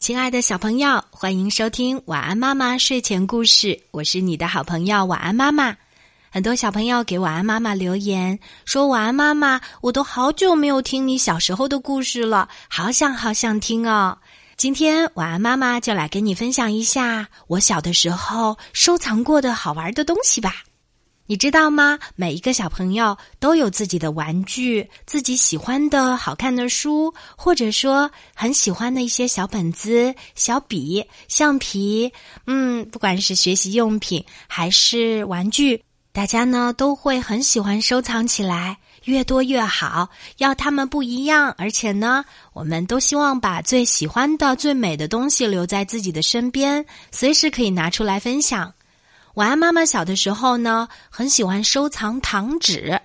亲爱的小朋友，欢迎收听晚安妈妈睡前故事。我是你的好朋友晚安妈妈。很多小朋友给晚安妈妈留言说：“晚安妈妈，我都好久没有听你小时候的故事了，好想好想听哦。”今天晚安妈妈就来跟你分享一下我小的时候收藏过的好玩的东西吧。你知道吗？每一个小朋友都有自己的玩具，自己喜欢的好看的书，或者说很喜欢的一些小本子、小笔、橡皮。嗯，不管是学习用品还是玩具，大家呢都会很喜欢收藏起来，越多越好。要它们不一样，而且呢，我们都希望把最喜欢的、最美的东西留在自己的身边，随时可以拿出来分享。晚安，妈妈小的时候呢，很喜欢收藏糖纸。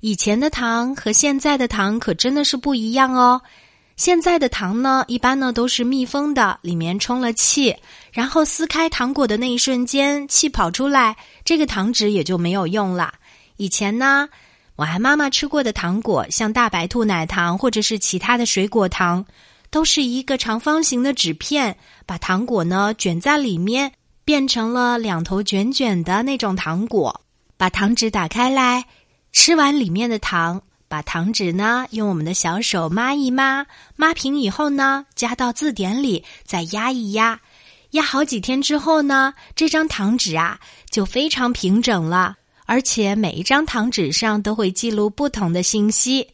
以前的糖和现在的糖可真的是不一样哦。现在的糖呢，一般呢都是密封的，里面充了气，然后撕开糖果的那一瞬间，气跑出来，这个糖纸也就没有用了。以前呢，晚安妈妈吃过的糖果，像大白兔奶糖或者是其他的水果糖，都是一个长方形的纸片，把糖果呢卷在里面。变成了两头卷卷的那种糖果，把糖纸打开来，吃完里面的糖，把糖纸呢用我们的小手抹一抹，抹平以后呢，加到字典里，再压一压，压好几天之后呢，这张糖纸啊就非常平整了，而且每一张糖纸上都会记录不同的信息，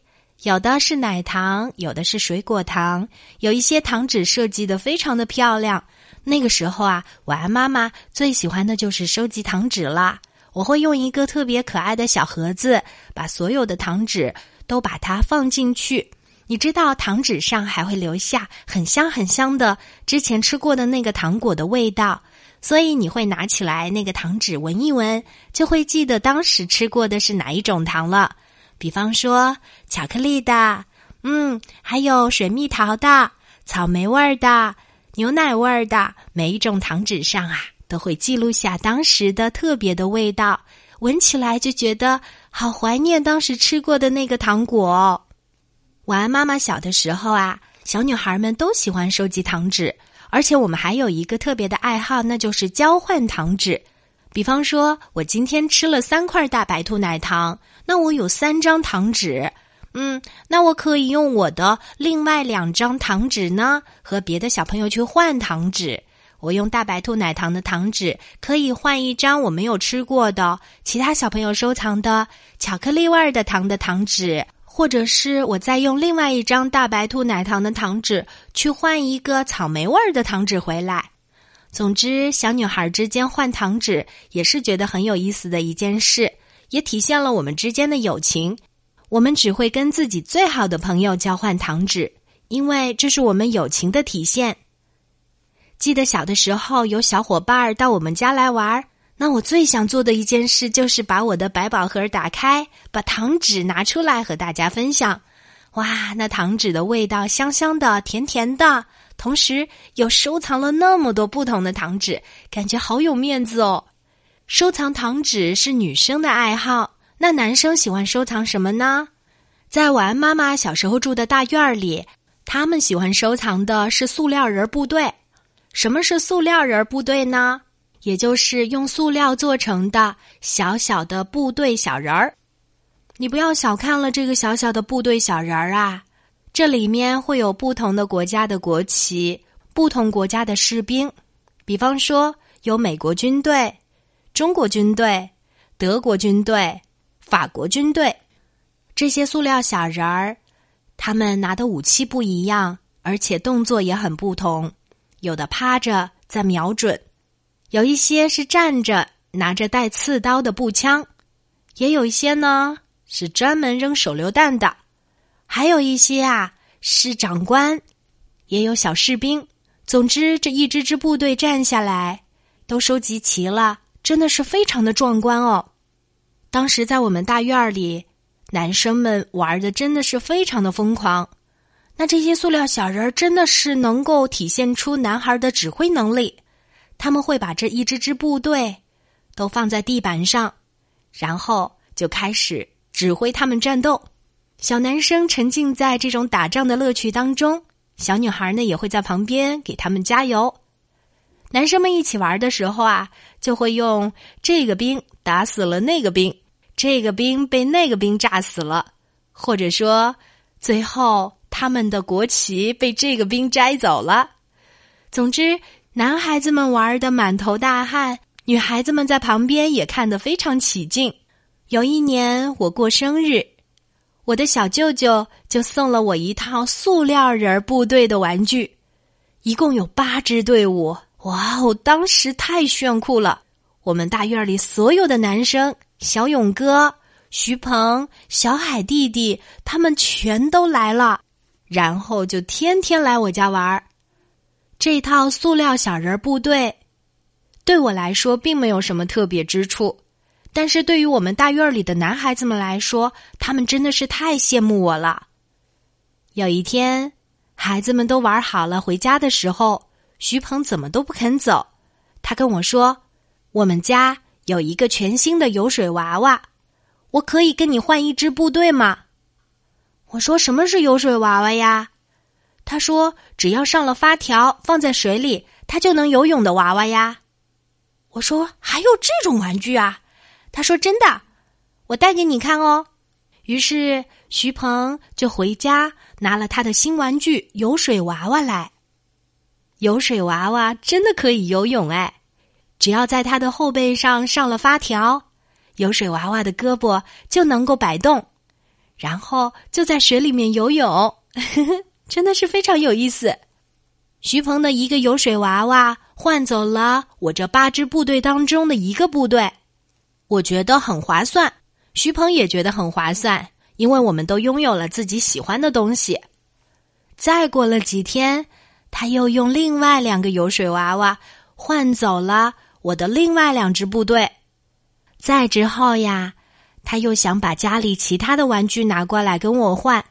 有的是奶糖，有的是水果糖，有一些糖纸设计的非常的漂亮。那个时候啊，晚安妈妈最喜欢的就是收集糖纸啦。我会用一个特别可爱的小盒子，把所有的糖纸都把它放进去。你知道，糖纸上还会留下很香很香的之前吃过的那个糖果的味道，所以你会拿起来那个糖纸闻一闻，就会记得当时吃过的是哪一种糖了。比方说巧克力的，嗯，还有水蜜桃的、草莓味儿的。牛奶味儿的每一种糖纸上啊，都会记录下当时的特别的味道，闻起来就觉得好怀念当时吃过的那个糖果。晚安，妈妈小的时候啊，小女孩们都喜欢收集糖纸，而且我们还有一个特别的爱好，那就是交换糖纸。比方说，我今天吃了三块大白兔奶糖，那我有三张糖纸。嗯，那我可以用我的另外两张糖纸呢，和别的小朋友去换糖纸。我用大白兔奶糖的糖纸，可以换一张我没有吃过的其他小朋友收藏的巧克力味儿的糖的糖纸，或者是我再用另外一张大白兔奶糖的糖纸去换一个草莓味儿的糖纸回来。总之，小女孩之间换糖纸也是觉得很有意思的一件事，也体现了我们之间的友情。我们只会跟自己最好的朋友交换糖纸，因为这是我们友情的体现。记得小的时候有小伙伴儿到我们家来玩儿，那我最想做的一件事就是把我的百宝盒打开，把糖纸拿出来和大家分享。哇，那糖纸的味道香香的、甜甜的，同时又收藏了那么多不同的糖纸，感觉好有面子哦。收藏糖纸是女生的爱好。那男生喜欢收藏什么呢？在晚安妈妈小时候住的大院里，他们喜欢收藏的是塑料人部队。什么是塑料人部队呢？也就是用塑料做成的小小的部队小人儿。你不要小看了这个小小的部队小人儿啊！这里面会有不同的国家的国旗，不同国家的士兵。比方说，有美国军队、中国军队、德国军队。法国军队，这些塑料小人儿，他们拿的武器不一样，而且动作也很不同。有的趴着在瞄准，有一些是站着拿着带刺刀的步枪，也有一些呢是专门扔手榴弹的，还有一些啊是长官，也有小士兵。总之，这一支支部队站下来，都收集齐了，真的是非常的壮观哦。当时在我们大院里，男生们玩的真的是非常的疯狂。那这些塑料小人儿真的是能够体现出男孩的指挥能力。他们会把这一支支部队都放在地板上，然后就开始指挥他们战斗。小男生沉浸在这种打仗的乐趣当中，小女孩呢也会在旁边给他们加油。男生们一起玩的时候啊，就会用这个兵打死了那个兵，这个兵被那个兵炸死了，或者说最后他们的国旗被这个兵摘走了。总之，男孩子们玩的满头大汗，女孩子们在旁边也看得非常起劲。有一年我过生日，我的小舅舅就送了我一套塑料人部队的玩具，一共有八支队伍。哇哦！当时太炫酷了，我们大院里所有的男生，小勇哥、徐鹏、小海弟弟，他们全都来了，然后就天天来我家玩儿。这套塑料小人部队，对我来说并没有什么特别之处，但是对于我们大院里的男孩子们来说，他们真的是太羡慕我了。有一天，孩子们都玩好了，回家的时候。徐鹏怎么都不肯走，他跟我说：“我们家有一个全新的游水娃娃，我可以跟你换一支部队吗？”我说：“什么是游水娃娃呀？”他说：“只要上了发条，放在水里，它就能游泳的娃娃呀。”我说：“还有这种玩具啊？”他说：“真的，我带给你看哦。”于是徐鹏就回家拿了他的新玩具游水娃娃来。游水娃娃真的可以游泳哎！只要在他的后背上上了发条，游水娃娃的胳膊就能够摆动，然后就在水里面游泳，呵 呵真的是非常有意思。徐鹏的一个游水娃娃换走了我这八支部队当中的一个部队，我觉得很划算，徐鹏也觉得很划算，因为我们都拥有了自己喜欢的东西。再过了几天。他又用另外两个游水娃娃换走了我的另外两支部队。再之后呀，他又想把家里其他的玩具拿过来跟我换。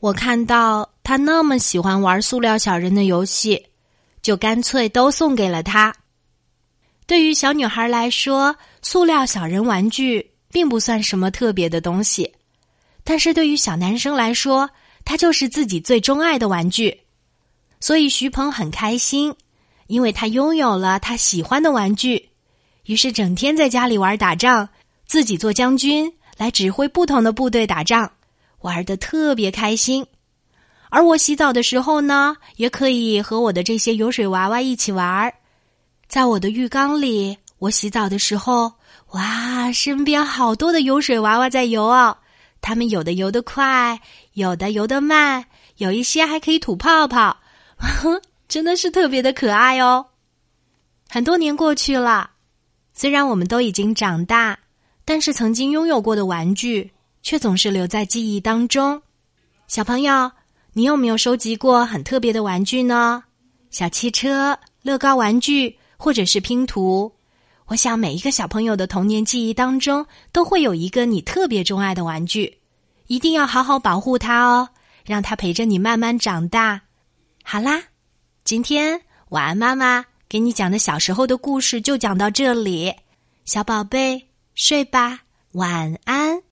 我看到他那么喜欢玩塑料小人的游戏，就干脆都送给了他。对于小女孩来说，塑料小人玩具并不算什么特别的东西，但是对于小男生来说，它就是自己最钟爱的玩具。所以徐鹏很开心，因为他拥有了他喜欢的玩具，于是整天在家里玩打仗，自己做将军来指挥不同的部队打仗，玩的特别开心。而我洗澡的时候呢，也可以和我的这些游水娃娃一起玩儿，在我的浴缸里，我洗澡的时候，哇，身边好多的游水娃娃在游哦，他们有的游得快，有的游得慢，有一些还可以吐泡泡。真的是特别的可爱哦！很多年过去了，虽然我们都已经长大，但是曾经拥有过的玩具却总是留在记忆当中。小朋友，你有没有收集过很特别的玩具呢？小汽车、乐高玩具，或者是拼图？我想每一个小朋友的童年记忆当中都会有一个你特别钟爱的玩具，一定要好好保护它哦，让它陪着你慢慢长大。好啦，今天晚安妈妈给你讲的小时候的故事就讲到这里，小宝贝睡吧，晚安。